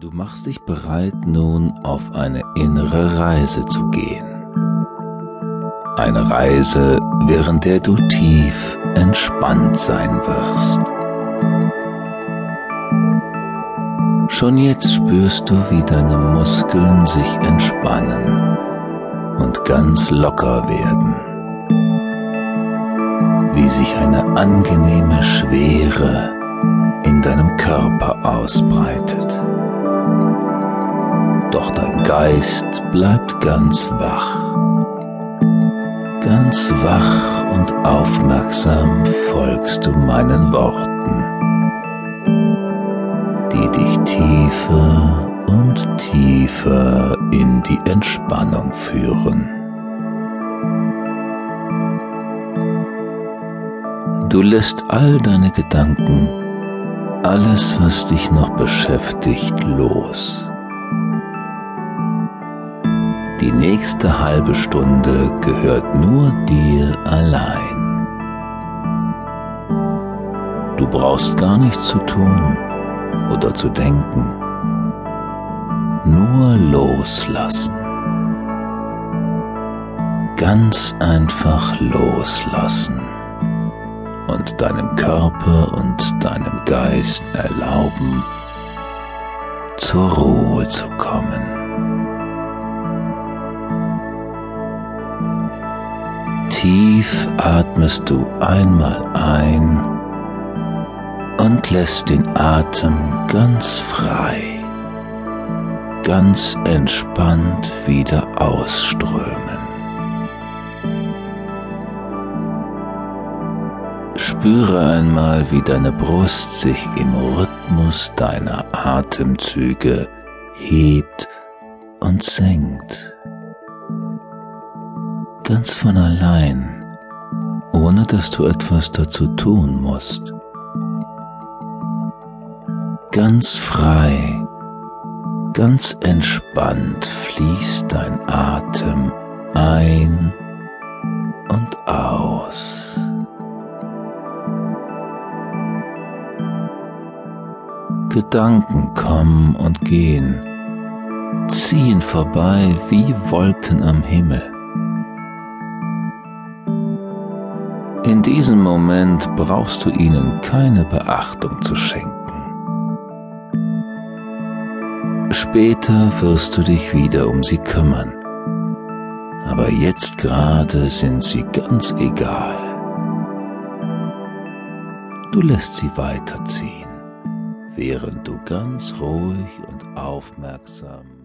Du machst dich bereit, nun auf eine innere Reise zu gehen. Eine Reise, während der du tief entspannt sein wirst. Schon jetzt spürst du, wie deine Muskeln sich entspannen und ganz locker werden. Wie sich eine angenehme Schwere in deinem Körper ausbreitet doch dein Geist bleibt ganz wach. Ganz wach und aufmerksam folgst du meinen Worten, die dich tiefer und tiefer in die Entspannung führen. Du lässt all deine Gedanken, alles, was dich noch beschäftigt, los. Die nächste halbe Stunde gehört nur dir allein. Du brauchst gar nichts zu tun oder zu denken, nur loslassen. Ganz einfach loslassen und deinem Körper und deinem Geist erlauben, zur Ruhe zu kommen. Tief atmest du einmal ein und lässt den Atem ganz frei, ganz entspannt wieder ausströmen. Spüre einmal, wie deine Brust sich im Rhythmus deiner Atemzüge hebt und senkt ganz von allein, ohne dass du etwas dazu tun musst. Ganz frei, ganz entspannt fließt dein Atem ein und aus. Gedanken kommen und gehen, ziehen vorbei wie Wolken am Himmel. In diesem Moment brauchst du ihnen keine Beachtung zu schenken. Später wirst du dich wieder um sie kümmern, aber jetzt gerade sind sie ganz egal. Du lässt sie weiterziehen, während du ganz ruhig und aufmerksam